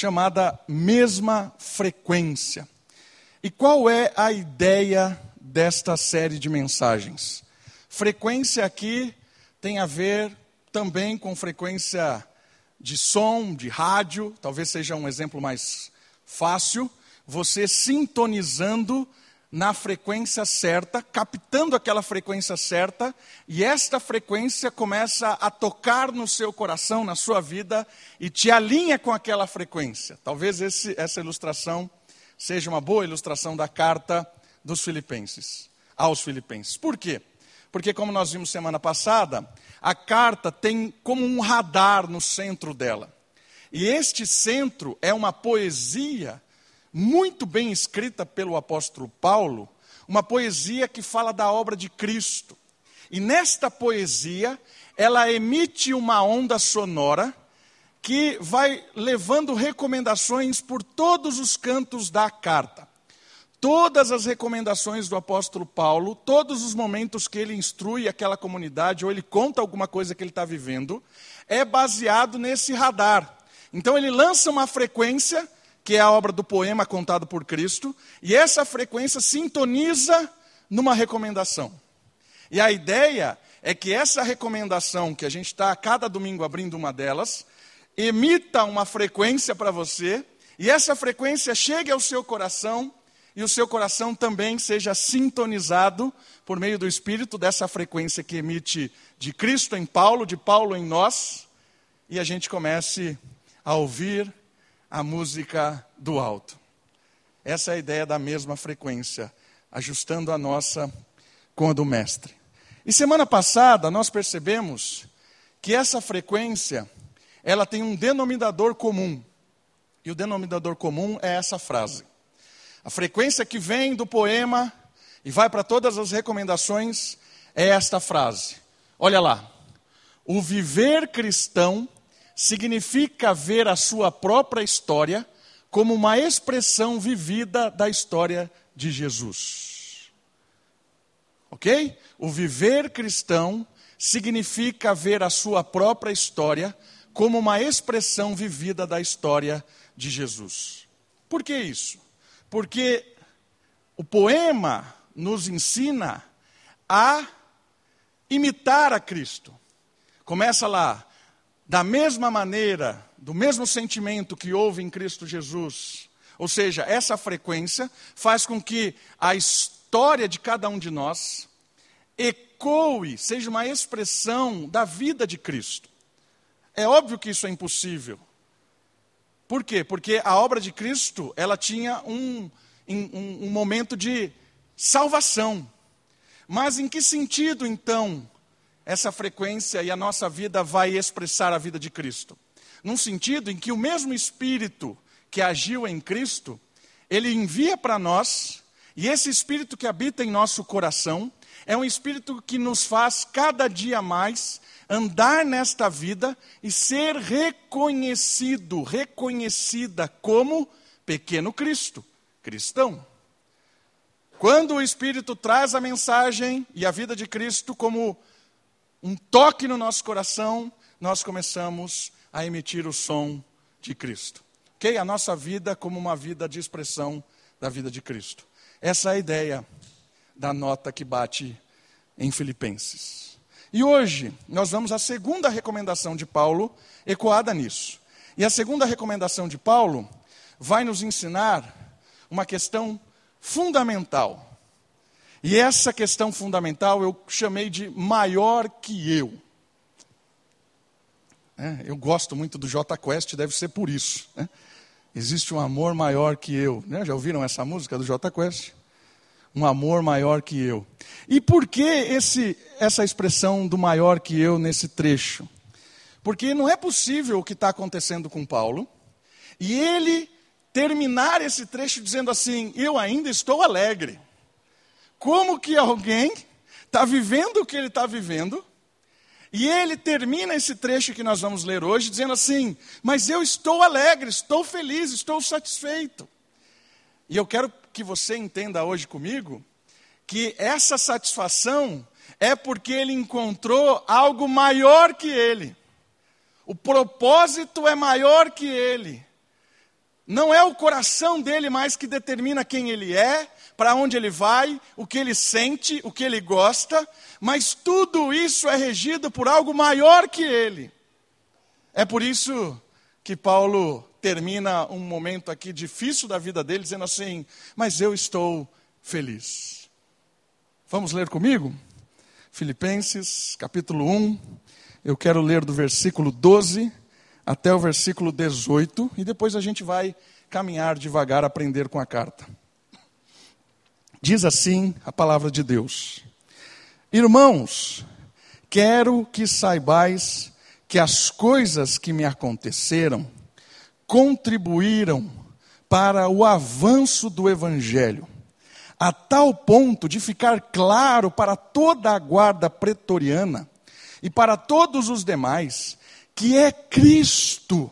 chamada mesma frequência. E qual é a ideia desta série de mensagens? Frequência aqui tem a ver também com frequência de som, de rádio, talvez seja um exemplo mais fácil, você sintonizando na frequência certa, captando aquela frequência certa, e esta frequência começa a tocar no seu coração, na sua vida, e te alinha com aquela frequência. Talvez esse, essa ilustração seja uma boa ilustração da carta dos Filipenses, aos Filipenses. Por quê? Porque, como nós vimos semana passada, a carta tem como um radar no centro dela. E este centro é uma poesia muito bem escrita pelo apóstolo Paulo, uma poesia que fala da obra de Cristo. E nesta poesia, ela emite uma onda sonora que vai levando recomendações por todos os cantos da carta. Todas as recomendações do apóstolo Paulo, todos os momentos que ele instrui aquela comunidade ou ele conta alguma coisa que ele está vivendo, é baseado nesse radar. Então ele lança uma frequência que é a obra do poema contado por Cristo, e essa frequência sintoniza numa recomendação. E a ideia é que essa recomendação, que a gente está cada domingo abrindo uma delas, emita uma frequência para você, e essa frequência chegue ao seu coração, e o seu coração também seja sintonizado por meio do Espírito dessa frequência que emite de Cristo em Paulo, de Paulo em nós, e a gente comece a ouvir a música do alto. Essa é a ideia da mesma frequência, ajustando a nossa com a do mestre. E semana passada nós percebemos que essa frequência, ela tem um denominador comum. E o denominador comum é essa frase. A frequência que vem do poema e vai para todas as recomendações é esta frase. Olha lá. O viver cristão significa ver a sua própria história como uma expressão vivida da história de Jesus. Ok? O viver cristão significa ver a sua própria história como uma expressão vivida da história de Jesus. Por que isso? Porque o poema nos ensina a imitar a Cristo. Começa lá, da mesma maneira, do mesmo sentimento que houve em Cristo Jesus. Ou seja, essa frequência faz com que a história de cada um de nós ecoe, seja uma expressão da vida de Cristo. É óbvio que isso é impossível. Por quê? Porque a obra de Cristo, ela tinha um, um, um momento de salvação. Mas em que sentido, então, essa frequência e a nossa vida vai expressar a vida de Cristo. Num sentido em que o mesmo Espírito que agiu em Cristo, ele envia para nós, e esse Espírito que habita em nosso coração, é um Espírito que nos faz cada dia mais andar nesta vida e ser reconhecido, reconhecida como pequeno Cristo, cristão. Quando o Espírito traz a mensagem e a vida de Cristo como um toque no nosso coração, nós começamos a emitir o som de Cristo. Ok? A nossa vida como uma vida de expressão da vida de Cristo. Essa é a ideia da nota que bate em Filipenses. E hoje nós vamos à segunda recomendação de Paulo, ecoada nisso. E a segunda recomendação de Paulo vai nos ensinar uma questão fundamental e essa questão fundamental eu chamei de maior que eu. É, eu gosto muito do J Quest, deve ser por isso. Né? Existe um amor maior que eu. Né? Já ouviram essa música do J Quest? Um amor maior que eu. E por que esse, essa expressão do maior que eu nesse trecho? Porque não é possível o que está acontecendo com Paulo e ele terminar esse trecho dizendo assim: Eu ainda estou alegre como que alguém está vivendo o que ele está vivendo, e ele termina esse trecho que nós vamos ler hoje dizendo assim: Mas eu estou alegre, estou feliz, estou satisfeito. E eu quero que você entenda hoje comigo que essa satisfação é porque ele encontrou algo maior que ele. O propósito é maior que ele. Não é o coração dele mais que determina quem ele é, para onde ele vai, o que ele sente, o que ele gosta, mas tudo isso é regido por algo maior que ele. É por isso que Paulo termina um momento aqui difícil da vida dele, dizendo assim: Mas eu estou feliz. Vamos ler comigo? Filipenses, capítulo 1. Eu quero ler do versículo 12 até o versículo 18 e depois a gente vai caminhar devagar, aprender com a carta. Diz assim a palavra de Deus: Irmãos, quero que saibais que as coisas que me aconteceram contribuíram para o avanço do Evangelho, a tal ponto de ficar claro para toda a guarda pretoriana e para todos os demais que é Cristo,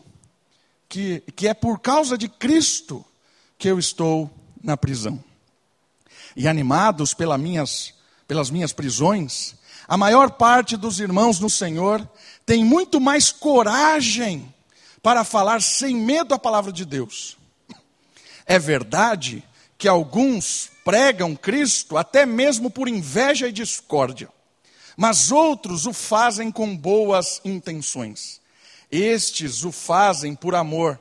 que, que é por causa de Cristo que eu estou na prisão. E animados pelas minhas, pelas minhas prisões, a maior parte dos irmãos no Senhor tem muito mais coragem para falar sem medo a palavra de Deus. É verdade que alguns pregam Cristo até mesmo por inveja e discórdia, mas outros o fazem com boas intenções. Estes o fazem por amor,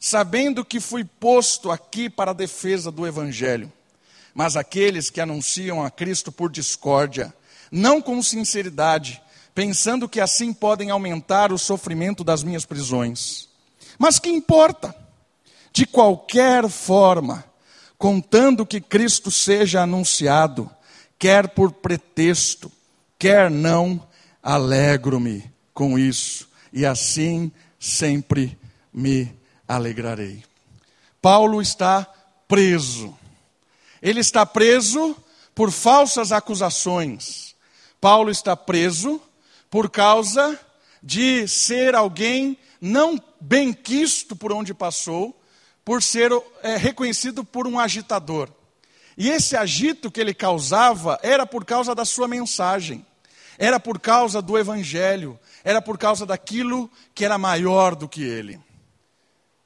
sabendo que fui posto aqui para a defesa do Evangelho. Mas aqueles que anunciam a Cristo por discórdia, não com sinceridade, pensando que assim podem aumentar o sofrimento das minhas prisões. Mas que importa? De qualquer forma, contando que Cristo seja anunciado, quer por pretexto, quer não, alegro-me com isso, e assim sempre me alegrarei. Paulo está preso. Ele está preso por falsas acusações. Paulo está preso por causa de ser alguém não bem quisto por onde passou, por ser é, reconhecido por um agitador. E esse agito que ele causava era por causa da sua mensagem, era por causa do evangelho, era por causa daquilo que era maior do que ele.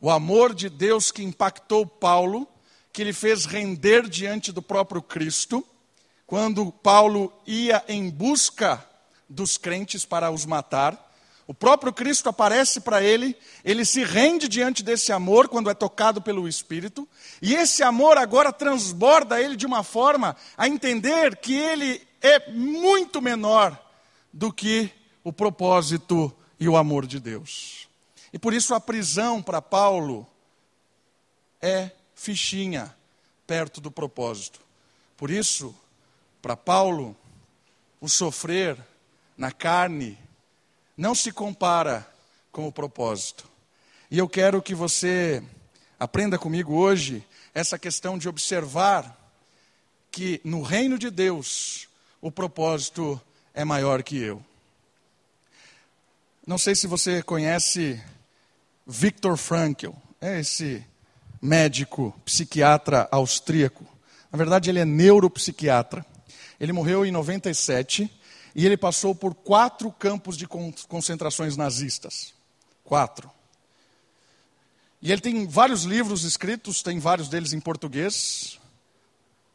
O amor de Deus que impactou Paulo, que ele fez render diante do próprio Cristo, quando Paulo ia em busca dos crentes para os matar. O próprio Cristo aparece para ele, ele se rende diante desse amor quando é tocado pelo Espírito, e esse amor agora transborda ele de uma forma a entender que ele é muito menor do que o propósito e o amor de Deus. E por isso a prisão para Paulo é fichinha perto do propósito. Por isso, para Paulo, o sofrer na carne, não se compara com o propósito. E eu quero que você aprenda comigo hoje essa questão de observar que no reino de Deus o propósito é maior que eu. Não sei se você conhece Viktor Frankl, é esse médico, psiquiatra austríaco. Na verdade, ele é neuropsiquiatra. Ele morreu em 97 e ele passou por quatro campos de concentrações nazistas. Quatro. E ele tem vários livros escritos, tem vários deles em português,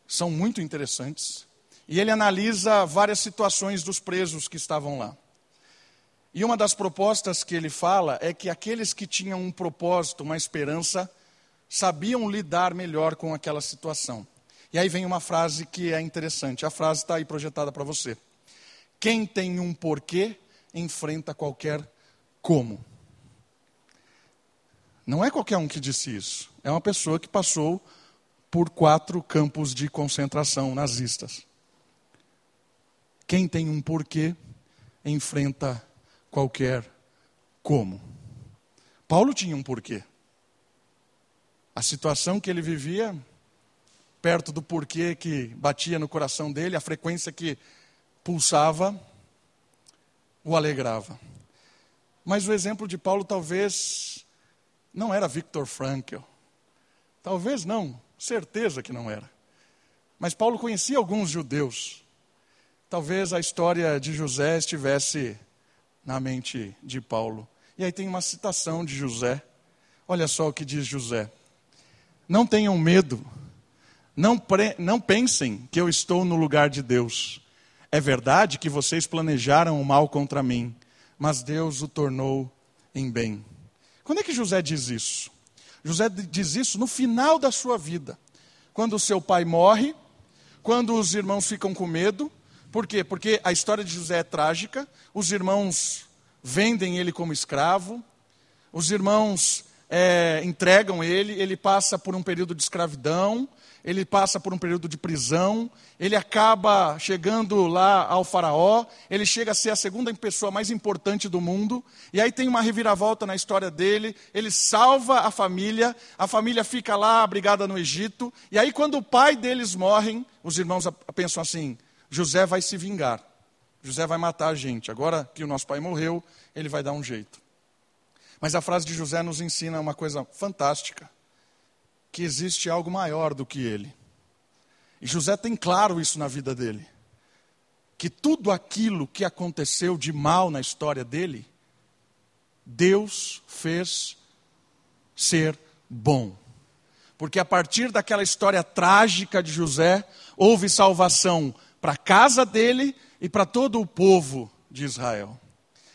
são muito interessantes. E ele analisa várias situações dos presos que estavam lá. E uma das propostas que ele fala é que aqueles que tinham um propósito, uma esperança, sabiam lidar melhor com aquela situação. E aí vem uma frase que é interessante. A frase está aí projetada para você. Quem tem um porquê enfrenta qualquer como. Não é qualquer um que disse isso. É uma pessoa que passou por quatro campos de concentração nazistas. Quem tem um porquê enfrenta qualquer como. Paulo tinha um porquê. A situação que ele vivia, perto do porquê que batia no coração dele, a frequência que pulsava, o alegrava. Mas o exemplo de Paulo talvez não era Victor Frankl. Talvez não, certeza que não era. Mas Paulo conhecia alguns judeus. Talvez a história de José estivesse na mente de Paulo. E aí tem uma citação de José. Olha só o que diz José. Não tenham medo, não, pre... não pensem que eu estou no lugar de Deus. É verdade que vocês planejaram o mal contra mim, mas Deus o tornou em bem. Quando é que José diz isso? José diz isso no final da sua vida, quando seu pai morre, quando os irmãos ficam com medo. Por quê? Porque a história de José é trágica, os irmãos vendem ele como escravo, os irmãos é, entregam ele, ele passa por um período de escravidão, ele passa por um período de prisão, ele acaba chegando lá ao Faraó, ele chega a ser a segunda pessoa mais importante do mundo, e aí tem uma reviravolta na história dele, ele salva a família, a família fica lá abrigada no Egito, e aí quando o pai deles morre, os irmãos pensam assim: José vai se vingar, José vai matar a gente, agora que o nosso pai morreu, ele vai dar um jeito. Mas a frase de José nos ensina uma coisa fantástica que existe algo maior do que ele. E José tem claro isso na vida dele. Que tudo aquilo que aconteceu de mal na história dele, Deus fez ser bom. Porque a partir daquela história trágica de José, houve salvação para a casa dele e para todo o povo de Israel.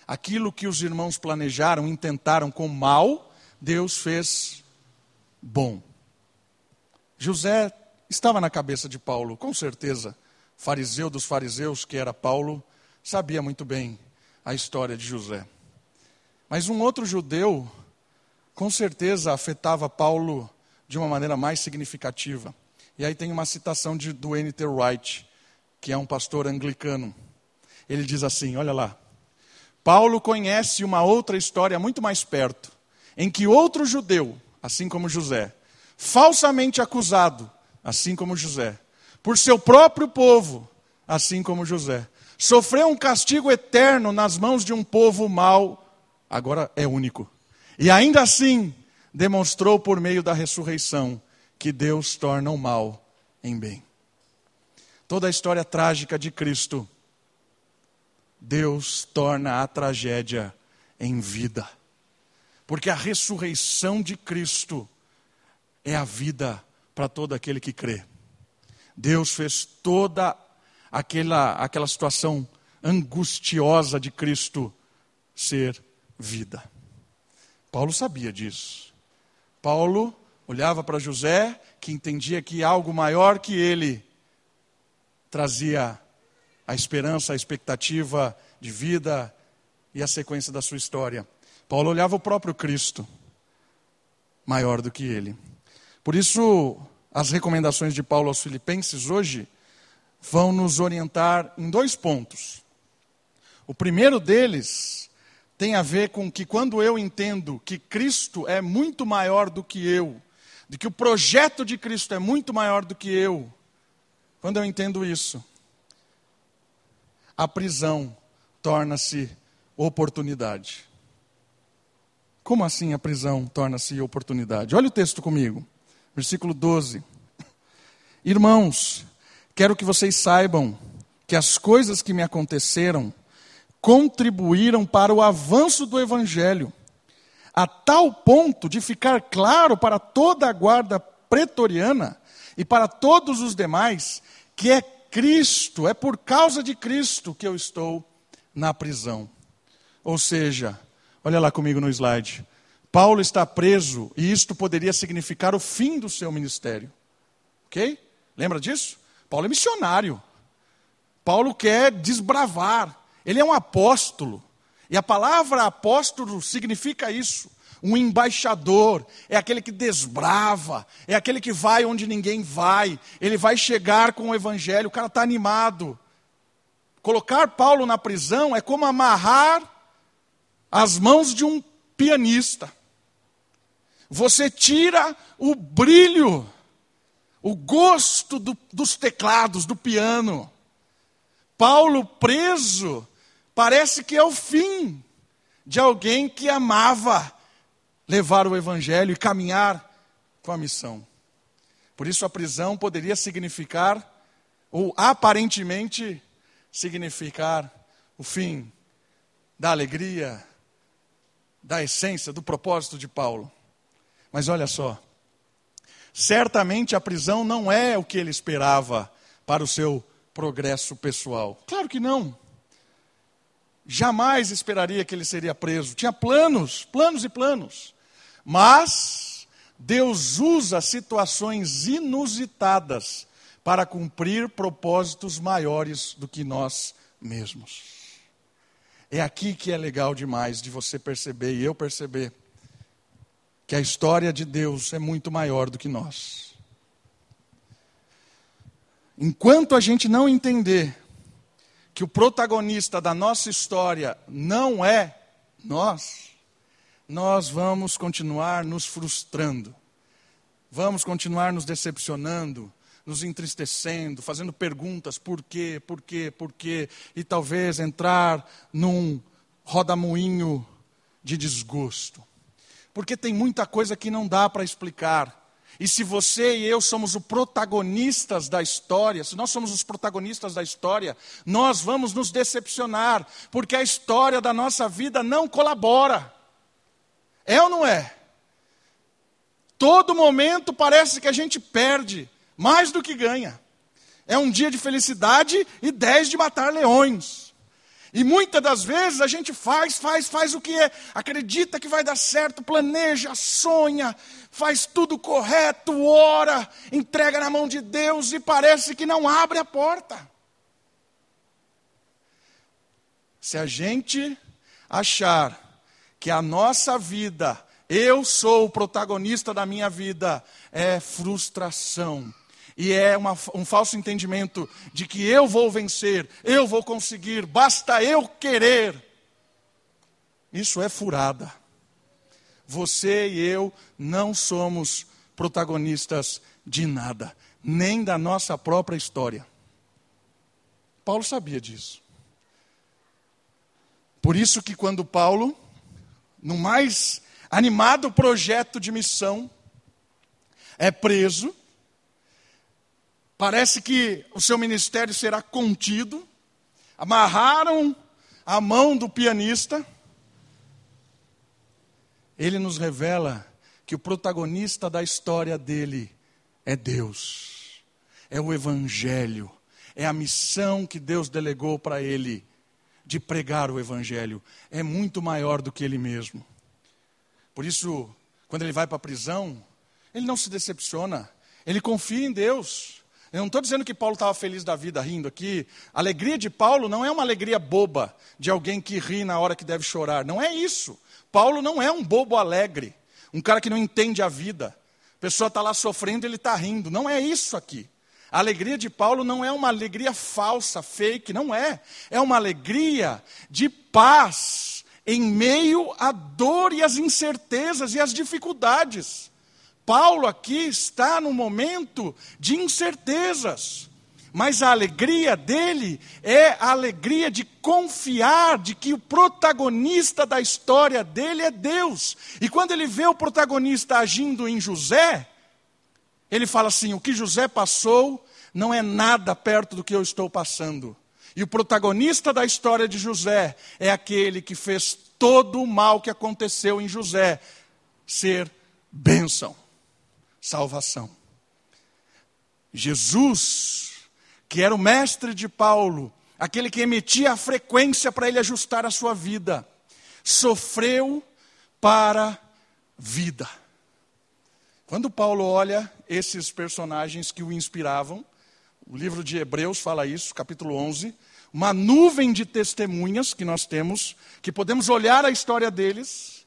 Aquilo que os irmãos planejaram, intentaram com mal, Deus fez bom. José estava na cabeça de Paulo, com certeza. Fariseu dos fariseus, que era Paulo, sabia muito bem a história de José. Mas um outro judeu, com certeza, afetava Paulo de uma maneira mais significativa. E aí tem uma citação de, do N.T. Wright, que é um pastor anglicano. Ele diz assim: olha lá. Paulo conhece uma outra história muito mais perto, em que outro judeu, assim como José, falsamente acusado, assim como José, por seu próprio povo, assim como José, sofreu um castigo eterno nas mãos de um povo mau, agora é único. E ainda assim, demonstrou por meio da ressurreição que Deus torna o mal em bem. Toda a história trágica de Cristo, Deus torna a tragédia em vida. Porque a ressurreição de Cristo é a vida para todo aquele que crê. Deus fez toda aquela, aquela situação angustiosa de Cristo ser vida. Paulo sabia disso. Paulo olhava para José, que entendia que algo maior que ele trazia a esperança, a expectativa de vida e a sequência da sua história. Paulo olhava o próprio Cristo, maior do que ele. Por isso, as recomendações de Paulo aos Filipenses hoje vão nos orientar em dois pontos. O primeiro deles tem a ver com que quando eu entendo que Cristo é muito maior do que eu, de que o projeto de Cristo é muito maior do que eu, quando eu entendo isso, a prisão torna-se oportunidade. Como assim a prisão torna-se oportunidade? Olha o texto comigo versículo 12. Irmãos, quero que vocês saibam que as coisas que me aconteceram contribuíram para o avanço do Evangelho, a tal ponto de ficar claro para toda a guarda pretoriana e para todos os demais que é Cristo, é por causa de Cristo que eu estou na prisão. Ou seja, olha lá comigo no slide. Paulo está preso e isto poderia significar o fim do seu ministério. Ok? Lembra disso? Paulo é missionário. Paulo quer desbravar. Ele é um apóstolo. E a palavra apóstolo significa isso. Um embaixador é aquele que desbrava, é aquele que vai onde ninguém vai. Ele vai chegar com o evangelho. O cara está animado. Colocar Paulo na prisão é como amarrar as mãos de um pianista você tira o brilho, o gosto do, dos teclados, do piano. Paulo preso, parece que é o fim de alguém que amava levar o evangelho e caminhar com a missão. Por isso a prisão poderia significar, ou aparentemente significar, o fim da alegria, da essência, do propósito de Paulo. Mas olha só, Certamente a prisão não é o que ele esperava para o seu progresso pessoal. Claro que não. Jamais esperaria que ele seria preso. Tinha planos, planos e planos. Mas Deus usa situações inusitadas para cumprir propósitos maiores do que nós mesmos. É aqui que é legal demais de você perceber e eu perceber que a história de Deus é muito maior do que nós. Enquanto a gente não entender que o protagonista da nossa história não é nós, nós vamos continuar nos frustrando, vamos continuar nos decepcionando, nos entristecendo, fazendo perguntas: por quê, por quê, por quê, e talvez entrar num rodamuinho de desgosto. Porque tem muita coisa que não dá para explicar. E se você e eu somos os protagonistas da história, se nós somos os protagonistas da história, nós vamos nos decepcionar, porque a história da nossa vida não colabora. É ou não é? Todo momento parece que a gente perde mais do que ganha. É um dia de felicidade e dez de matar leões. E muitas das vezes a gente faz, faz, faz o que é, acredita que vai dar certo, planeja, sonha, faz tudo correto, ora, entrega na mão de Deus e parece que não abre a porta. Se a gente achar que a nossa vida, eu sou o protagonista da minha vida, é frustração e é uma, um falso entendimento de que eu vou vencer, eu vou conseguir, basta eu querer. Isso é furada. Você e eu não somos protagonistas de nada, nem da nossa própria história. Paulo sabia disso. Por isso que quando Paulo, no mais animado projeto de missão, é preso, Parece que o seu ministério será contido. Amarraram a mão do pianista. Ele nos revela que o protagonista da história dele é Deus, é o Evangelho, é a missão que Deus delegou para ele de pregar o Evangelho. É muito maior do que ele mesmo. Por isso, quando ele vai para a prisão, ele não se decepciona, ele confia em Deus. Eu não estou dizendo que Paulo estava feliz da vida rindo aqui. A alegria de Paulo não é uma alegria boba, de alguém que ri na hora que deve chorar. Não é isso. Paulo não é um bobo alegre, um cara que não entende a vida. A pessoa está lá sofrendo e ele está rindo. Não é isso aqui. A alegria de Paulo não é uma alegria falsa, fake, não é. É uma alegria de paz em meio à dor e às incertezas e às dificuldades. Paulo aqui está no momento de incertezas, mas a alegria dele é a alegria de confiar de que o protagonista da história dele é Deus. E quando ele vê o protagonista agindo em José, ele fala assim: o que José passou não é nada perto do que eu estou passando. E o protagonista da história de José é aquele que fez todo o mal que aconteceu em José ser bênção salvação. Jesus, que era o mestre de Paulo, aquele que emitia a frequência para ele ajustar a sua vida, sofreu para vida. Quando Paulo olha esses personagens que o inspiravam, o livro de Hebreus fala isso, capítulo 11, uma nuvem de testemunhas que nós temos, que podemos olhar a história deles,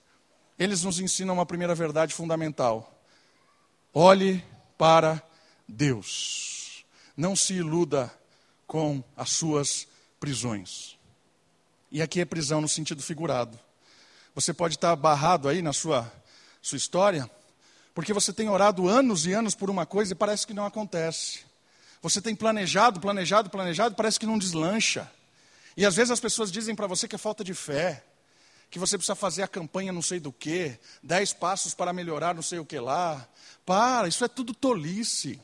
eles nos ensinam uma primeira verdade fundamental. Olhe para Deus. Não se iluda com as suas prisões. E aqui é prisão no sentido figurado. Você pode estar barrado aí na sua, sua história, porque você tem orado anos e anos por uma coisa e parece que não acontece. Você tem planejado, planejado, planejado, parece que não deslancha. E às vezes as pessoas dizem para você que é falta de fé, que você precisa fazer a campanha não sei do que, dez passos para melhorar não sei o que lá, para, isso é tudo tolice.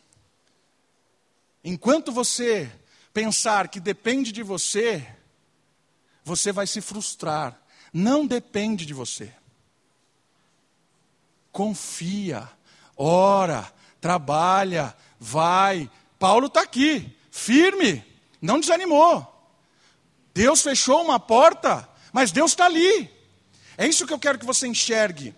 Enquanto você pensar que depende de você, você vai se frustrar. Não depende de você. Confia, ora, trabalha, vai. Paulo está aqui, firme, não desanimou. Deus fechou uma porta, mas Deus está ali. É isso que eu quero que você enxergue.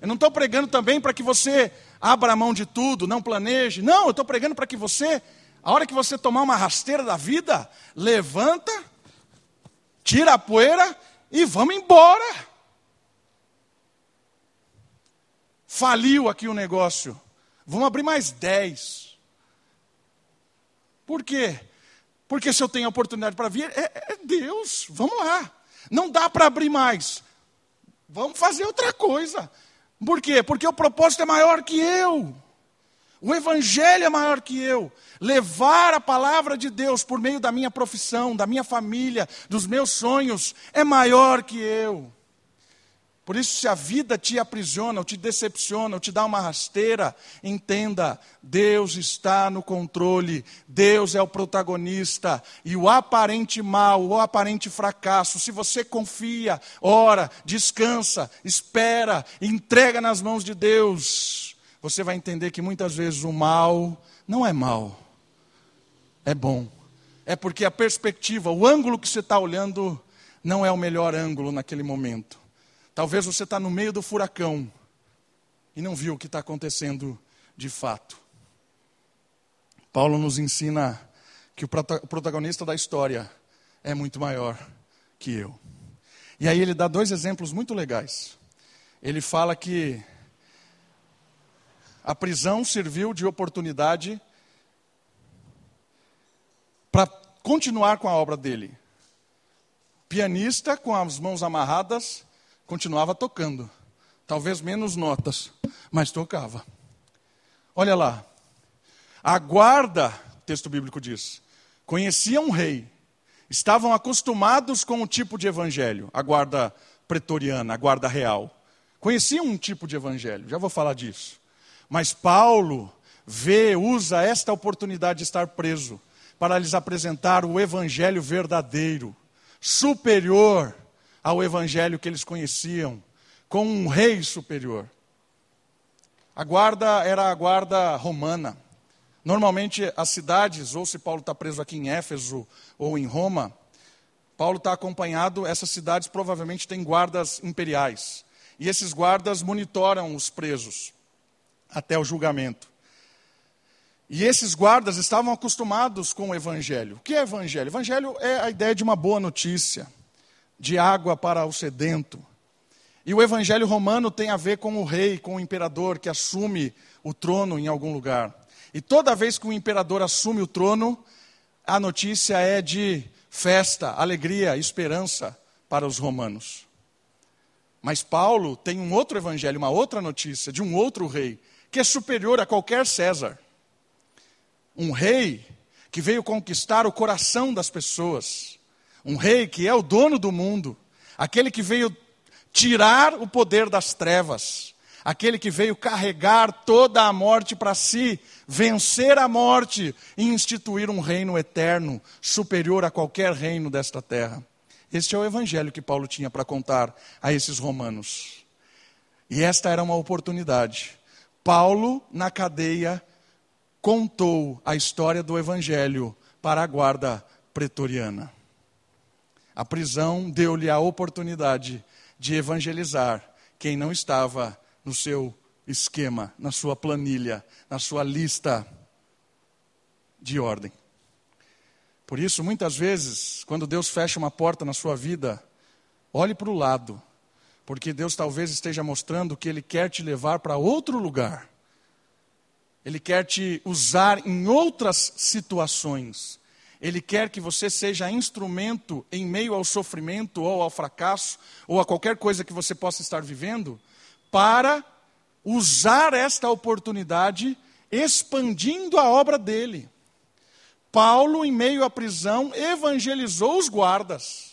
Eu não estou pregando também para que você abra a mão de tudo, não planeje. Não, eu estou pregando para que você, a hora que você tomar uma rasteira da vida, levanta, tira a poeira e vamos embora. Faliu aqui o negócio. Vamos abrir mais dez. Por quê? Porque se eu tenho a oportunidade para vir, é, é Deus, vamos lá. Não dá para abrir mais. Vamos fazer outra coisa. Por quê? Porque o propósito é maior que eu. O Evangelho é maior que eu. Levar a palavra de Deus por meio da minha profissão, da minha família, dos meus sonhos, é maior que eu. Por isso, se a vida te aprisiona, ou te decepciona, ou te dá uma rasteira, entenda: Deus está no controle, Deus é o protagonista, e o aparente mal, o aparente fracasso, se você confia, ora, descansa, espera, entrega nas mãos de Deus, você vai entender que muitas vezes o mal não é mal, é bom. É porque a perspectiva, o ângulo que você está olhando, não é o melhor ângulo naquele momento. Talvez você está no meio do furacão e não viu o que está acontecendo de fato. Paulo nos ensina que o protagonista da história é muito maior que eu. E aí ele dá dois exemplos muito legais. Ele fala que a prisão serviu de oportunidade para continuar com a obra dele. Pianista com as mãos amarradas, continuava tocando. Talvez menos notas, mas tocava. Olha lá. A guarda, texto bíblico diz, conhecia um rei, estavam acostumados com o tipo de evangelho, a guarda pretoriana, a guarda real. Conheciam um tipo de evangelho, já vou falar disso. Mas Paulo vê, usa esta oportunidade de estar preso para lhes apresentar o evangelho verdadeiro, superior ao evangelho que eles conheciam, com um rei superior. A guarda era a guarda romana. Normalmente, as cidades, ou se Paulo está preso aqui em Éfeso ou em Roma, Paulo está acompanhado, essas cidades provavelmente têm guardas imperiais. E esses guardas monitoram os presos até o julgamento. E esses guardas estavam acostumados com o evangelho. O que é evangelho? Evangelho é a ideia de uma boa notícia de água para o sedento. E o evangelho romano tem a ver com o rei, com o imperador que assume o trono em algum lugar. E toda vez que o imperador assume o trono, a notícia é de festa, alegria, esperança para os romanos. Mas Paulo tem um outro evangelho, uma outra notícia de um outro rei, que é superior a qualquer César. Um rei que veio conquistar o coração das pessoas um rei que é o dono do mundo, aquele que veio tirar o poder das trevas, aquele que veio carregar toda a morte para si, vencer a morte e instituir um reino eterno, superior a qualquer reino desta terra. Este é o evangelho que Paulo tinha para contar a esses romanos. E esta era uma oportunidade. Paulo, na cadeia, contou a história do evangelho para a guarda pretoriana. A prisão deu-lhe a oportunidade de evangelizar quem não estava no seu esquema, na sua planilha, na sua lista de ordem. Por isso, muitas vezes, quando Deus fecha uma porta na sua vida, olhe para o lado, porque Deus talvez esteja mostrando que Ele quer te levar para outro lugar. Ele quer te usar em outras situações. Ele quer que você seja instrumento em meio ao sofrimento ou ao fracasso ou a qualquer coisa que você possa estar vivendo, para usar esta oportunidade expandindo a obra dele. Paulo, em meio à prisão, evangelizou os guardas.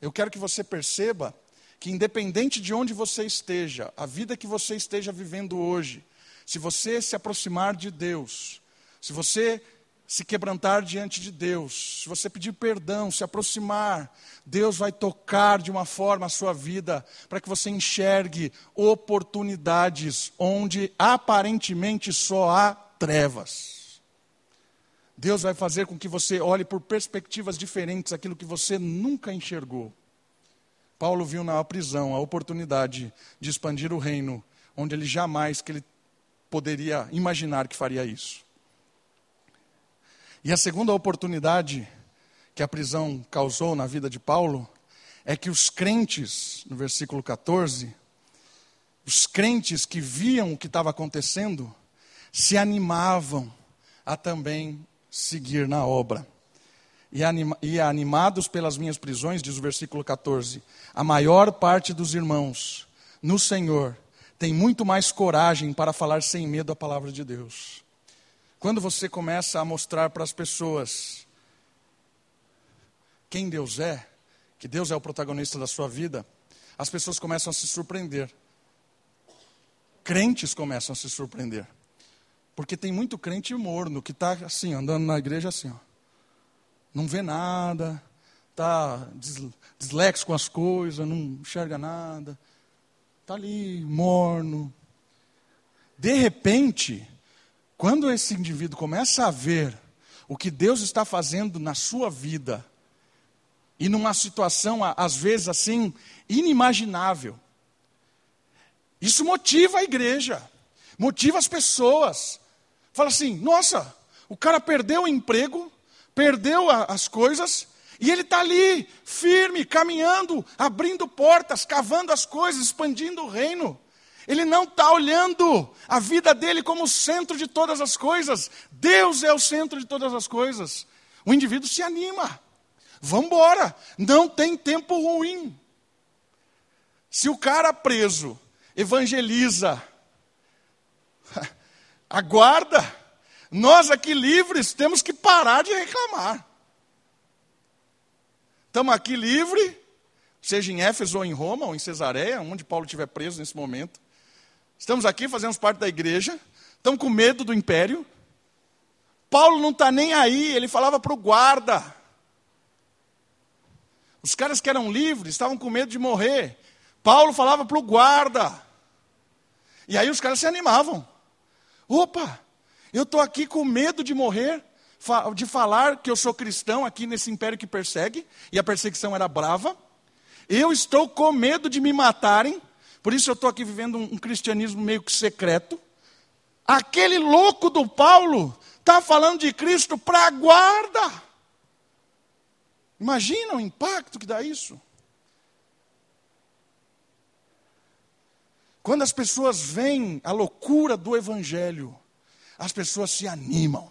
Eu quero que você perceba que, independente de onde você esteja, a vida que você esteja vivendo hoje, se você se aproximar de Deus, se você se quebrantar diante de Deus, se você pedir perdão, se aproximar, Deus vai tocar de uma forma a sua vida para que você enxergue oportunidades onde aparentemente só há trevas. Deus vai fazer com que você olhe por perspectivas diferentes aquilo que você nunca enxergou. Paulo viu na prisão a oportunidade de expandir o reino, onde ele jamais que ele poderia imaginar que faria isso. E a segunda oportunidade que a prisão causou na vida de Paulo é que os crentes, no versículo 14, os crentes que viam o que estava acontecendo, se animavam a também seguir na obra. E, anima, animados pelas minhas prisões, diz o versículo 14, a maior parte dos irmãos no Senhor tem muito mais coragem para falar sem medo a palavra de Deus. Quando você começa a mostrar para as pessoas quem Deus é, que Deus é o protagonista da sua vida, as pessoas começam a se surpreender. Crentes começam a se surpreender. Porque tem muito crente morno que está assim, andando na igreja assim, ó. não vê nada, está dislexo com as coisas, não enxerga nada, está ali morno. De repente, quando esse indivíduo começa a ver o que Deus está fazendo na sua vida, e numa situação, às vezes assim, inimaginável, isso motiva a igreja, motiva as pessoas. Fala assim: nossa, o cara perdeu o emprego, perdeu a, as coisas, e ele está ali, firme, caminhando, abrindo portas, cavando as coisas, expandindo o reino. Ele não está olhando a vida dele como o centro de todas as coisas. Deus é o centro de todas as coisas. O indivíduo se anima. Vamos embora. Não tem tempo ruim. Se o cara preso evangeliza, aguarda. Nós aqui livres temos que parar de reclamar. Estamos aqui livre, seja em Éfeso ou em Roma ou em Cesareia, onde Paulo estiver preso nesse momento. Estamos aqui, fazemos parte da igreja, estamos com medo do império. Paulo não está nem aí, ele falava para o guarda. Os caras que eram livres estavam com medo de morrer. Paulo falava para o guarda. E aí os caras se animavam. Opa, eu estou aqui com medo de morrer, de falar que eu sou cristão aqui nesse império que persegue, e a perseguição era brava. Eu estou com medo de me matarem, por isso eu estou aqui vivendo um, um cristianismo meio que secreto. Aquele louco do Paulo está falando de Cristo para a guarda. Imagina o impacto que dá isso. Quando as pessoas veem a loucura do Evangelho, as pessoas se animam.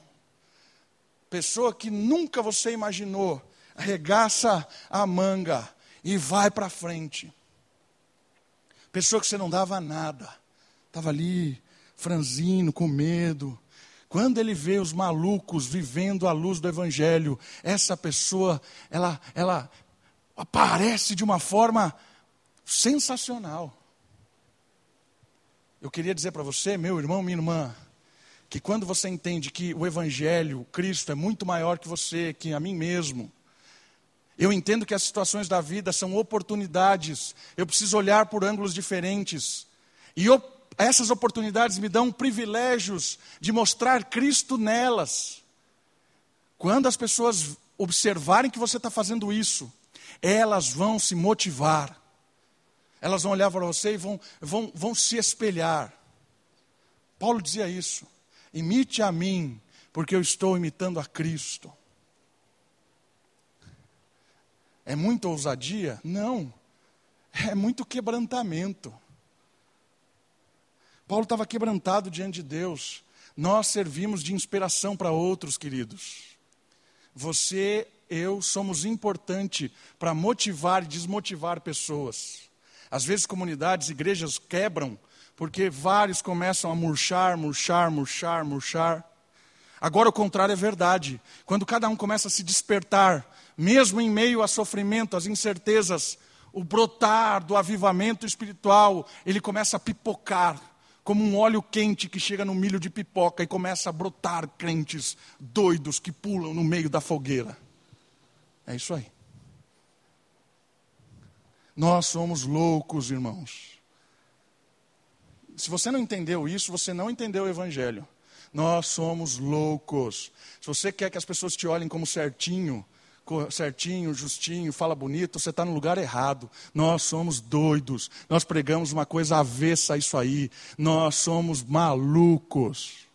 Pessoa que nunca você imaginou, arregaça a manga e vai para frente. Pessoa que você não dava nada, estava ali, franzino, com medo. Quando ele vê os malucos vivendo à luz do Evangelho, essa pessoa, ela, ela aparece de uma forma sensacional. Eu queria dizer para você, meu irmão, minha irmã, que quando você entende que o Evangelho, Cristo, é muito maior que você, que a mim mesmo, eu entendo que as situações da vida são oportunidades. Eu preciso olhar por ângulos diferentes. E essas oportunidades me dão privilégios de mostrar Cristo nelas. Quando as pessoas observarem que você está fazendo isso, elas vão se motivar. Elas vão olhar para você e vão, vão, vão se espelhar. Paulo dizia isso. Imite a mim, porque eu estou imitando a Cristo. É muita ousadia? Não. É muito quebrantamento. Paulo estava quebrantado diante de Deus. Nós servimos de inspiração para outros, queridos. Você, eu, somos importante para motivar e desmotivar pessoas. Às vezes, comunidades, igrejas quebram porque vários começam a murchar, murchar, murchar, murchar. Agora o contrário é verdade. Quando cada um começa a se despertar mesmo em meio a sofrimento, às incertezas, o brotar do avivamento espiritual, ele começa a pipocar como um óleo quente que chega no milho de pipoca e começa a brotar crentes doidos que pulam no meio da fogueira. É isso aí. Nós somos loucos, irmãos. Se você não entendeu isso, você não entendeu o Evangelho. Nós somos loucos. Se você quer que as pessoas te olhem como certinho, certinho, justinho, fala bonito, você está no lugar errado. Nós somos doidos. Nós pregamos uma coisa avessa a isso aí. Nós somos malucos.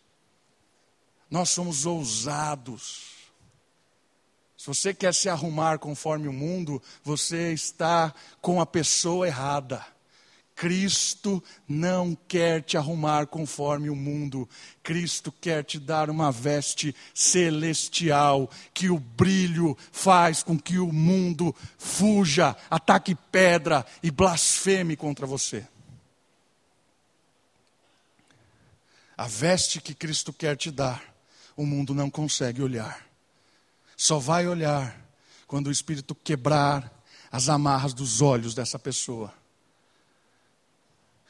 Nós somos ousados. Se você quer se arrumar conforme o mundo, você está com a pessoa errada. Cristo não quer te arrumar conforme o mundo. Cristo quer te dar uma veste celestial, que o brilho faz com que o mundo fuja, ataque pedra e blasfeme contra você. A veste que Cristo quer te dar, o mundo não consegue olhar. Só vai olhar quando o Espírito quebrar as amarras dos olhos dessa pessoa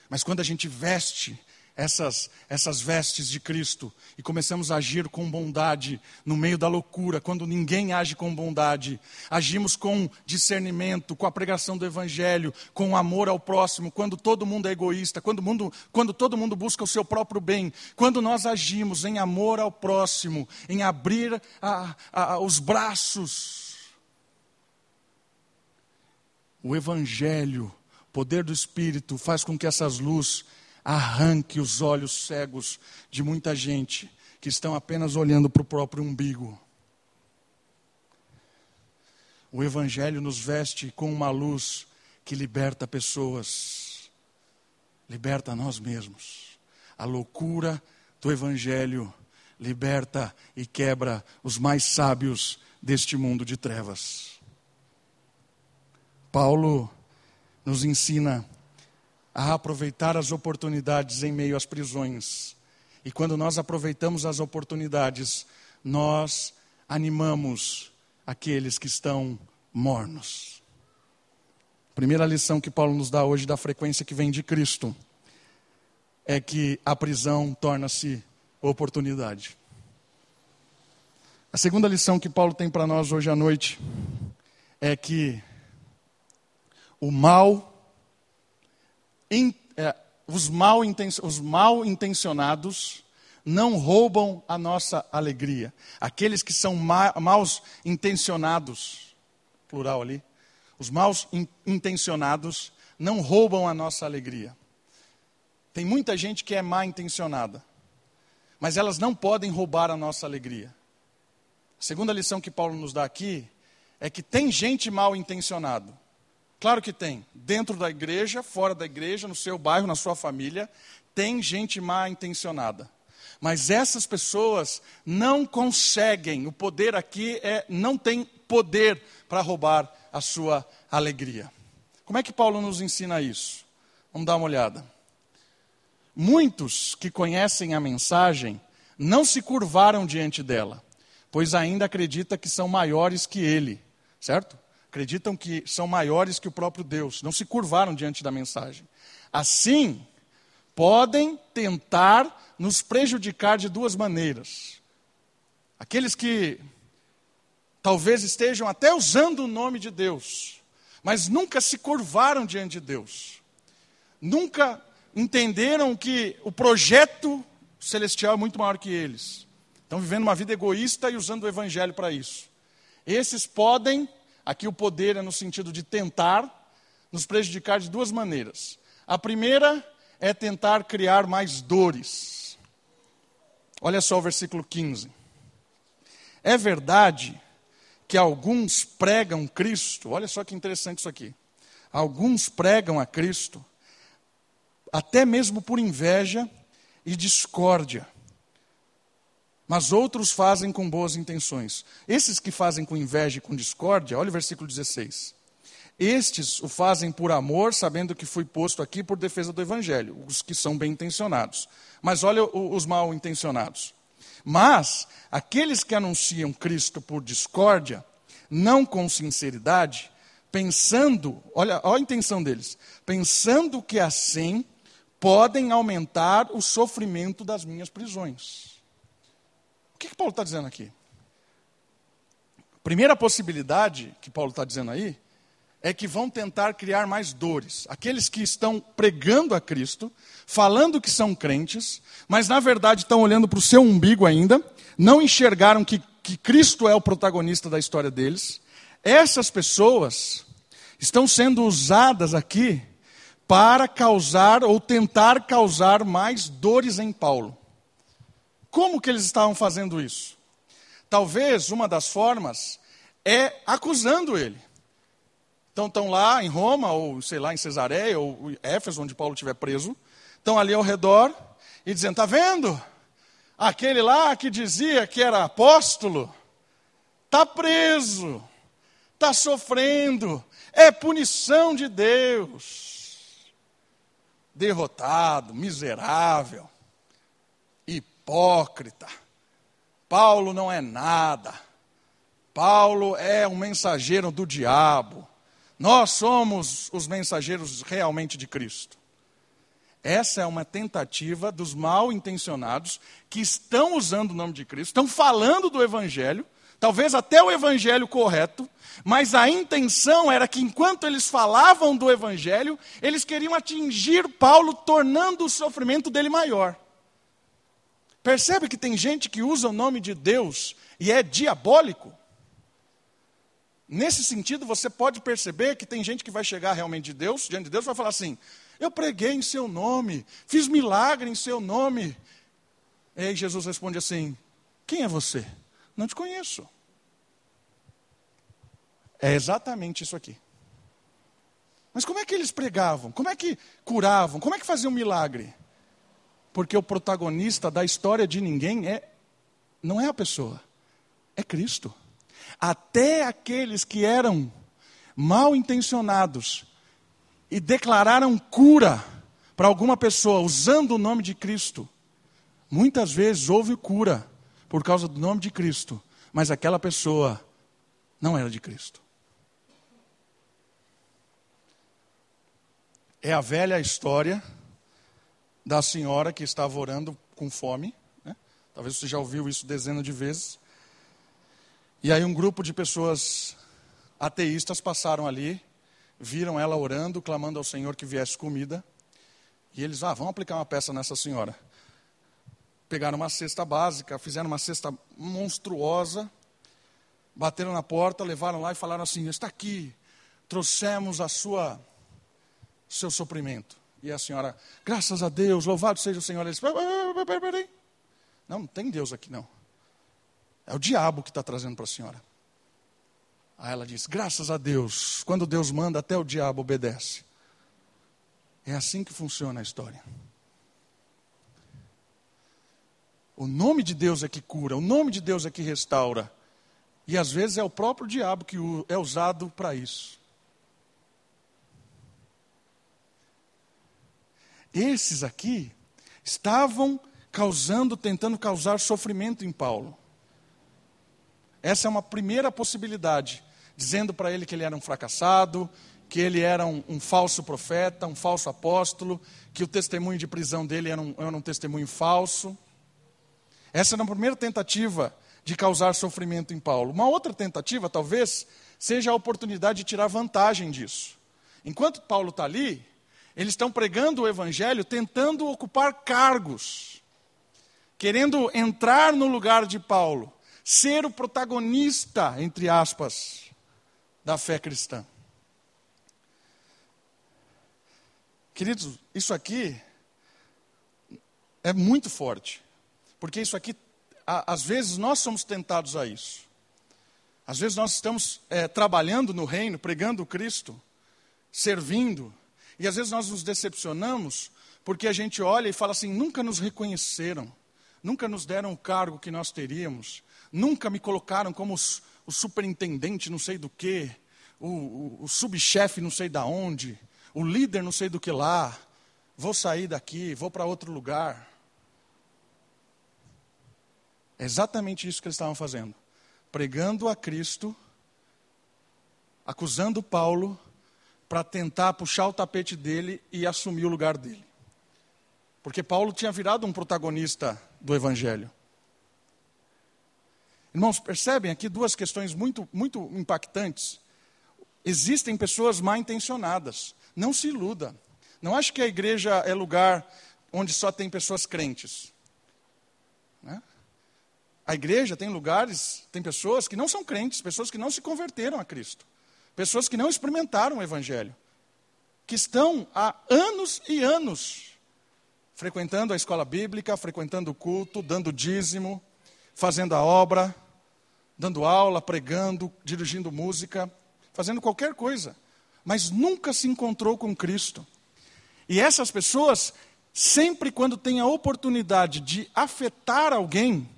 mas quando a gente veste essas, essas vestes de Cristo e começamos a agir com bondade no meio da loucura, quando ninguém age com bondade, agimos com discernimento, com a pregação do Evangelho, com amor ao próximo, quando todo mundo é egoísta, quando, mundo, quando todo mundo busca o seu próprio bem, quando nós agimos em amor ao próximo, em abrir a, a, os braços, o Evangelho poder do Espírito faz com que essas luzes arranque os olhos cegos de muita gente que estão apenas olhando para o próprio umbigo. O Evangelho nos veste com uma luz que liberta pessoas, liberta nós mesmos. A loucura do Evangelho liberta e quebra os mais sábios deste mundo de trevas. Paulo nos ensina a aproveitar as oportunidades em meio às prisões. E quando nós aproveitamos as oportunidades, nós animamos aqueles que estão mornos. Primeira lição que Paulo nos dá hoje da frequência que vem de Cristo é que a prisão torna-se oportunidade. A segunda lição que Paulo tem para nós hoje à noite é que o mal, é, os, mal os mal intencionados não roubam a nossa alegria. Aqueles que são ma, maus intencionados, plural ali, os maus in, intencionados não roubam a nossa alegria. Tem muita gente que é má intencionada, mas elas não podem roubar a nossa alegria. A segunda lição que Paulo nos dá aqui é que tem gente mal intencionada, Claro que tem. Dentro da igreja, fora da igreja, no seu bairro, na sua família, tem gente mal intencionada. Mas essas pessoas não conseguem, o poder aqui é não tem poder para roubar a sua alegria. Como é que Paulo nos ensina isso? Vamos dar uma olhada. Muitos que conhecem a mensagem não se curvaram diante dela, pois ainda acreditam que são maiores que ele, certo? Acreditam que são maiores que o próprio Deus, não se curvaram diante da mensagem. Assim, podem tentar nos prejudicar de duas maneiras. Aqueles que talvez estejam até usando o nome de Deus, mas nunca se curvaram diante de Deus, nunca entenderam que o projeto celestial é muito maior que eles. Estão vivendo uma vida egoísta e usando o evangelho para isso. Esses podem Aqui o poder é no sentido de tentar nos prejudicar de duas maneiras. A primeira é tentar criar mais dores. Olha só o versículo 15. É verdade que alguns pregam Cristo, olha só que interessante isso aqui. Alguns pregam a Cristo, até mesmo por inveja e discórdia mas outros fazem com boas intenções. Esses que fazem com inveja e com discórdia, olha o versículo 16. Estes o fazem por amor, sabendo que fui posto aqui por defesa do evangelho, os que são bem intencionados. Mas olha os mal intencionados. Mas aqueles que anunciam Cristo por discórdia, não com sinceridade, pensando, olha, olha a intenção deles, pensando que assim podem aumentar o sofrimento das minhas prisões. O que, que Paulo está dizendo aqui? Primeira possibilidade que Paulo está dizendo aí é que vão tentar criar mais dores. Aqueles que estão pregando a Cristo, falando que são crentes, mas na verdade estão olhando para o seu umbigo ainda, não enxergaram que, que Cristo é o protagonista da história deles. Essas pessoas estão sendo usadas aqui para causar ou tentar causar mais dores em Paulo. Como que eles estavam fazendo isso? Talvez uma das formas é acusando ele. Então estão lá em Roma, ou sei lá, em Cesareia, ou Éfeso, onde Paulo estiver preso. Estão ali ao redor e dizendo: está vendo? Aquele lá que dizia que era apóstolo, está preso, está sofrendo, é punição de Deus. Derrotado, miserável, hipócrita. Paulo não é nada. Paulo é um mensageiro do diabo. Nós somos os mensageiros realmente de Cristo. Essa é uma tentativa dos mal intencionados que estão usando o nome de Cristo, estão falando do Evangelho, talvez até o Evangelho correto, mas a intenção era que enquanto eles falavam do Evangelho, eles queriam atingir Paulo, tornando o sofrimento dele maior. Percebe que tem gente que usa o nome de Deus e é diabólico? Nesse sentido, você pode perceber que tem gente que vai chegar realmente de Deus, diante de Deus, vai falar assim: Eu preguei em seu nome, fiz milagre em seu nome. E aí Jesus responde assim: Quem é você? Não te conheço. É exatamente isso aqui. Mas como é que eles pregavam? Como é que curavam? Como é que faziam milagre? Porque o protagonista da história de ninguém é não é a pessoa, é Cristo até aqueles que eram mal intencionados e declararam cura para alguma pessoa usando o nome de Cristo, muitas vezes houve cura por causa do nome de Cristo, mas aquela pessoa não era de Cristo. É a velha história da senhora que estava orando com fome. Né? Talvez você já ouviu isso dezenas de vezes. E aí um grupo de pessoas ateístas passaram ali, viram ela orando, clamando ao Senhor que viesse comida. E eles, ah, vamos aplicar uma peça nessa senhora. Pegaram uma cesta básica, fizeram uma cesta monstruosa, bateram na porta, levaram lá e falaram assim: está aqui, trouxemos a sua, seu suprimento. E a senhora, graças a Deus, louvado seja o Senhor. Eles, peraí, não, não tem Deus aqui não. É o diabo que está trazendo para a senhora. Aí ela diz: graças a Deus, quando Deus manda, até o diabo obedece. É assim que funciona a história. O nome de Deus é que cura, o nome de Deus é que restaura. E às vezes é o próprio diabo que é usado para isso. Esses aqui estavam causando, tentando causar sofrimento em Paulo. Essa é uma primeira possibilidade, dizendo para ele que ele era um fracassado, que ele era um, um, falso profeta, um falso apóstolo, que o testemunho de prisão dele era um, era um testemunho falso. Essa era a primeira tentativa de causar sofrimento em Paulo. Uma outra tentativa, talvez, seja a oportunidade de tirar vantagem disso. Enquanto Paulo está ali, eles estão pregando o evangelho, tentando ocupar cargos, querendo entrar no lugar de Paulo ser o protagonista, entre aspas, da fé cristã. Queridos, isso aqui é muito forte, porque isso aqui, às vezes, nós somos tentados a isso. Às vezes nós estamos é, trabalhando no reino, pregando Cristo, servindo, e às vezes nós nos decepcionamos porque a gente olha e fala assim: nunca nos reconheceram, nunca nos deram o cargo que nós teríamos, Nunca me colocaram como o superintendente não sei do que, o, o, o subchefe não sei da onde, o líder não sei do que lá. Vou sair daqui, vou para outro lugar. É exatamente isso que eles estavam fazendo. Pregando a Cristo, acusando Paulo, para tentar puxar o tapete dele e assumir o lugar dele. Porque Paulo tinha virado um protagonista do Evangelho. Irmãos, percebem aqui duas questões muito, muito impactantes. Existem pessoas mal intencionadas. Não se iluda. Não acho que a igreja é lugar onde só tem pessoas crentes. Né? A igreja tem lugares, tem pessoas que não são crentes, pessoas que não se converteram a Cristo, pessoas que não experimentaram o Evangelho, que estão há anos e anos frequentando a escola bíblica, frequentando o culto, dando dízimo, fazendo a obra, dando aula, pregando, dirigindo música, fazendo qualquer coisa, mas nunca se encontrou com Cristo. E essas pessoas, sempre quando têm a oportunidade de afetar alguém,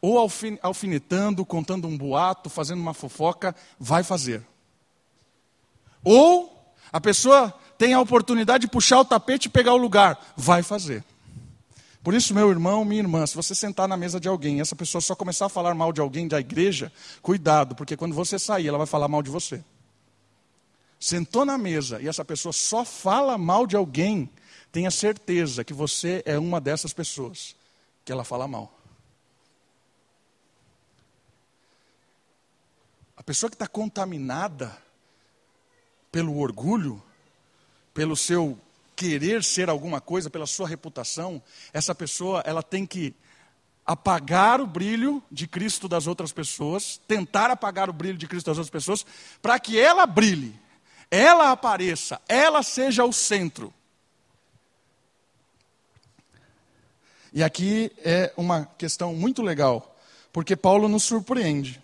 ou alfinetando, contando um boato, fazendo uma fofoca, vai fazer. Ou a pessoa tem a oportunidade de puxar o tapete e pegar o lugar, vai fazer. Por isso, meu irmão, minha irmã, se você sentar na mesa de alguém e essa pessoa só começar a falar mal de alguém da igreja, cuidado, porque quando você sair, ela vai falar mal de você. Sentou na mesa e essa pessoa só fala mal de alguém, tenha certeza que você é uma dessas pessoas que ela fala mal. A pessoa que está contaminada pelo orgulho, pelo seu querer ser alguma coisa, pela sua reputação, essa pessoa ela tem que apagar o brilho de Cristo das outras pessoas, tentar apagar o brilho de Cristo das outras pessoas, para que ela brilhe, ela apareça, ela seja o centro. E aqui é uma questão muito legal, porque Paulo nos surpreende.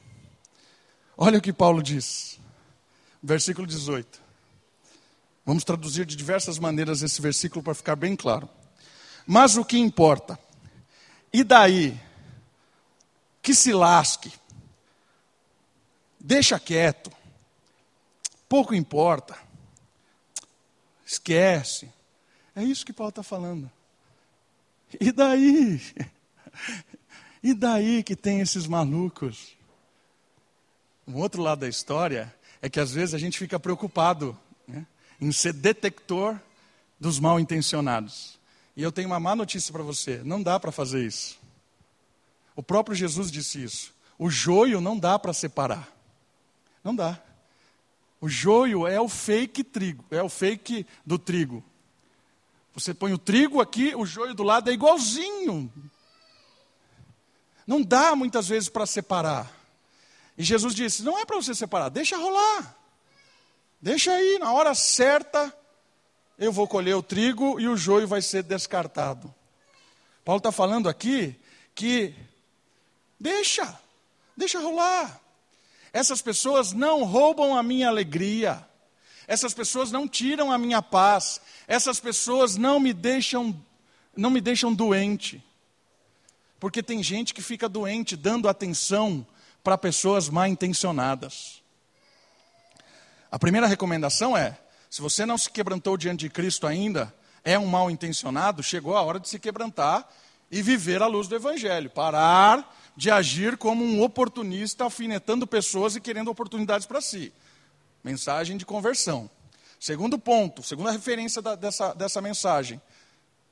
Olha o que Paulo diz, versículo 18. Vamos traduzir de diversas maneiras esse versículo para ficar bem claro. Mas o que importa? E daí? Que se lasque. Deixa quieto. Pouco importa. Esquece. É isso que Paulo está falando. E daí? E daí que tem esses malucos? Um outro lado da história é que às vezes a gente fica preocupado né, em ser detector dos mal intencionados. E eu tenho uma má notícia para você: não dá para fazer isso. O próprio Jesus disse isso. O joio não dá para separar. Não dá. O joio é o fake trigo, é o fake do trigo. Você põe o trigo aqui, o joio do lado é igualzinho. Não dá muitas vezes para separar. E Jesus disse: não é para você separar, deixa rolar. Deixa aí, na hora certa, eu vou colher o trigo e o joio vai ser descartado. Paulo está falando aqui que deixa, deixa rolar. Essas pessoas não roubam a minha alegria. Essas pessoas não tiram a minha paz. Essas pessoas não me deixam não me deixam doente. Porque tem gente que fica doente dando atenção para pessoas mal intencionadas. A primeira recomendação é: se você não se quebrantou diante de Cristo ainda, é um mal intencionado, chegou a hora de se quebrantar e viver à luz do Evangelho. Parar de agir como um oportunista, alfinetando pessoas e querendo oportunidades para si. Mensagem de conversão. Segundo ponto, segunda referência da, dessa, dessa mensagem.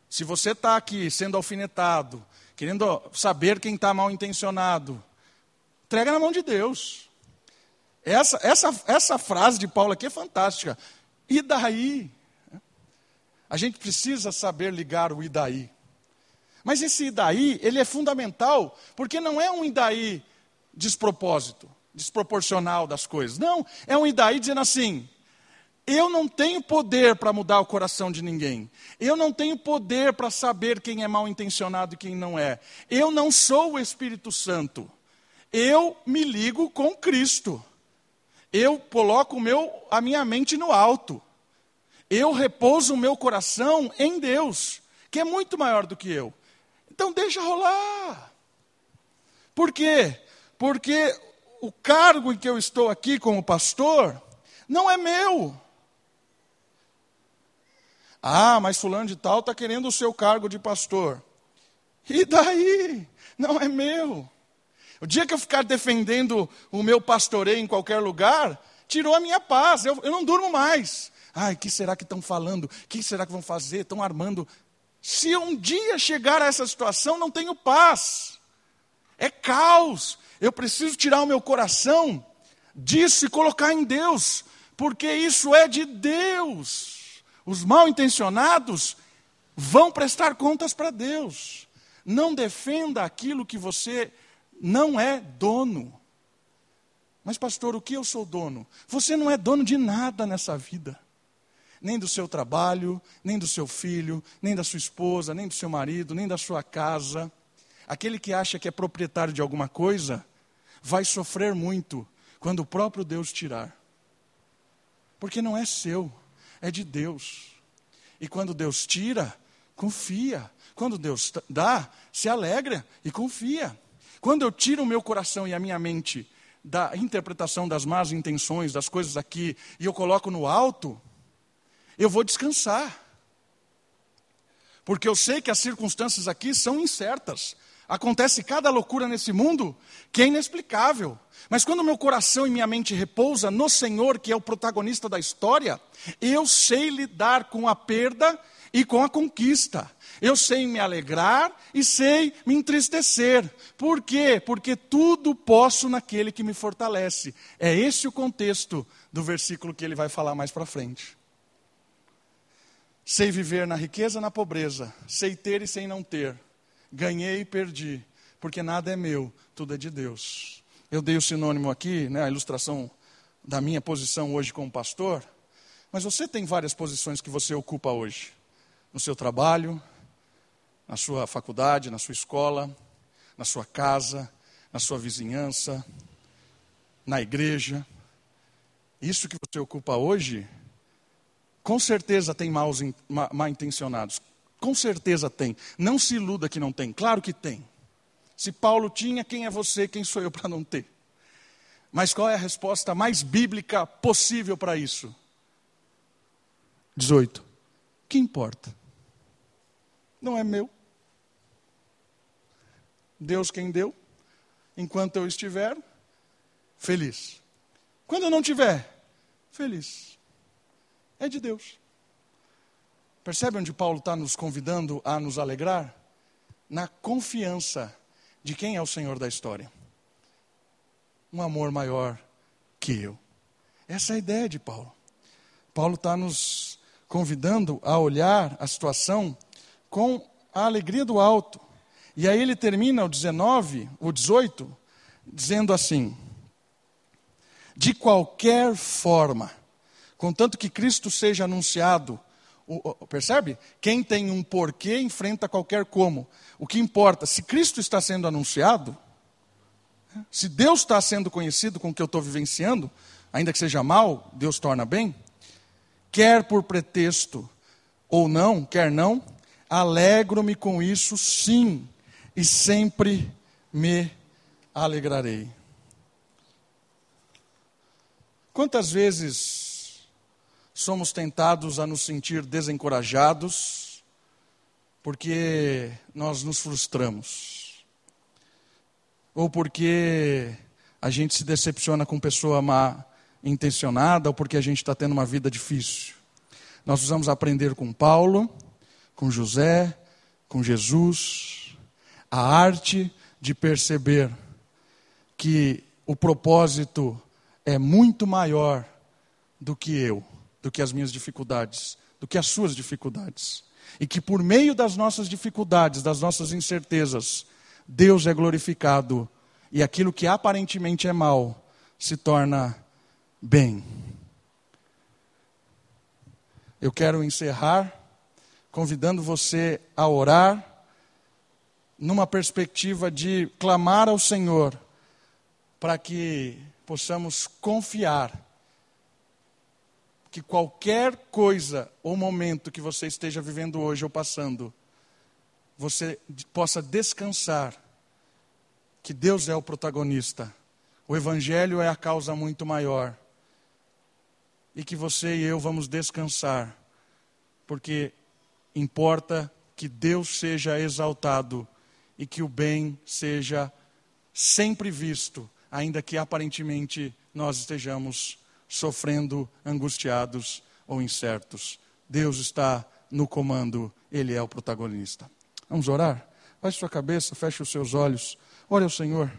Se você está aqui sendo alfinetado, querendo saber quem está mal intencionado, entrega na mão de Deus. Essa, essa, essa frase de Paulo aqui é fantástica. E daí? A gente precisa saber ligar o e daí. Mas esse e daí, ele é fundamental, porque não é um e daí despropósito, desproporcional das coisas. Não, é um e daí dizendo assim: eu não tenho poder para mudar o coração de ninguém. Eu não tenho poder para saber quem é mal intencionado e quem não é. Eu não sou o Espírito Santo eu me ligo com Cristo. Eu coloco meu, a minha mente no alto. Eu repouso o meu coração em Deus, que é muito maior do que eu. Então deixa rolar. Por quê? Porque o cargo em que eu estou aqui como pastor não é meu. Ah, mas fulano de tal está querendo o seu cargo de pastor. E daí? Não é meu. O dia que eu ficar defendendo o meu pastoreio em qualquer lugar, tirou a minha paz, eu, eu não durmo mais. Ai, que será que estão falando? Que será que vão fazer? Estão armando. Se um dia chegar a essa situação, não tenho paz. É caos. Eu preciso tirar o meu coração disso e colocar em Deus, porque isso é de Deus. Os mal intencionados vão prestar contas para Deus. Não defenda aquilo que você não é dono. Mas, pastor, o que eu sou dono? Você não é dono de nada nessa vida. Nem do seu trabalho, nem do seu filho, nem da sua esposa, nem do seu marido, nem da sua casa. Aquele que acha que é proprietário de alguma coisa, vai sofrer muito quando o próprio Deus tirar. Porque não é seu, é de Deus. E quando Deus tira, confia. Quando Deus dá, se alegra e confia. Quando eu tiro o meu coração e a minha mente da interpretação das más intenções, das coisas aqui, e eu coloco no alto, eu vou descansar. Porque eu sei que as circunstâncias aqui são incertas. Acontece cada loucura nesse mundo que é inexplicável. Mas quando meu coração e minha mente repousa no Senhor, que é o protagonista da história, eu sei lidar com a perda e com a conquista. Eu sei me alegrar e sei me entristecer. Por quê? Porque tudo posso naquele que me fortalece. É esse o contexto do versículo que ele vai falar mais para frente. Sei viver na riqueza, na pobreza, sei ter e sem não ter ganhei e perdi, porque nada é meu, tudo é de Deus. Eu dei o sinônimo aqui, né, a ilustração da minha posição hoje como pastor, mas você tem várias posições que você ocupa hoje, no seu trabalho, na sua faculdade, na sua escola, na sua casa, na sua vizinhança, na igreja. Isso que você ocupa hoje, com certeza tem maus, mal intencionados. Com certeza tem. Não se iluda que não tem. Claro que tem. Se Paulo tinha, quem é você? Quem sou eu para não ter? Mas qual é a resposta mais bíblica possível para isso? 18. Que importa? Não é meu. Deus quem deu. Enquanto eu estiver feliz. Quando eu não tiver feliz, é de Deus. Percebe onde Paulo está nos convidando a nos alegrar? Na confiança de quem é o Senhor da história. Um amor maior que eu. Essa é a ideia de Paulo. Paulo está nos convidando a olhar a situação com a alegria do alto. E aí ele termina o 19, o 18, dizendo assim: De qualquer forma, contanto que Cristo seja anunciado percebe? Quem tem um porquê enfrenta qualquer como. O que importa, se Cristo está sendo anunciado, se Deus está sendo conhecido com o que eu estou vivenciando, ainda que seja mal, Deus torna bem, quer por pretexto ou não, quer não, alegro-me com isso sim, e sempre me alegrarei. Quantas vezes somos tentados a nos sentir desencorajados, porque nós nos frustramos, ou porque a gente se decepciona com pessoa má intencionada, ou porque a gente está tendo uma vida difícil. Nós precisamos aprender com Paulo, com José, com Jesus, a arte de perceber que o propósito é muito maior do que eu do que as minhas dificuldades, do que as suas dificuldades. E que por meio das nossas dificuldades, das nossas incertezas, Deus é glorificado e aquilo que aparentemente é mal se torna bem. Eu quero encerrar convidando você a orar numa perspectiva de clamar ao Senhor para que possamos confiar que qualquer coisa ou momento que você esteja vivendo hoje ou passando, você possa descansar que Deus é o protagonista. O Evangelho é a causa muito maior. E que você e eu vamos descansar, porque importa que Deus seja exaltado e que o bem seja sempre visto, ainda que aparentemente nós estejamos sofrendo, angustiados ou incertos. Deus está no comando, Ele é o protagonista. Vamos orar? Baixe sua cabeça, feche os seus olhos, ore ao Senhor.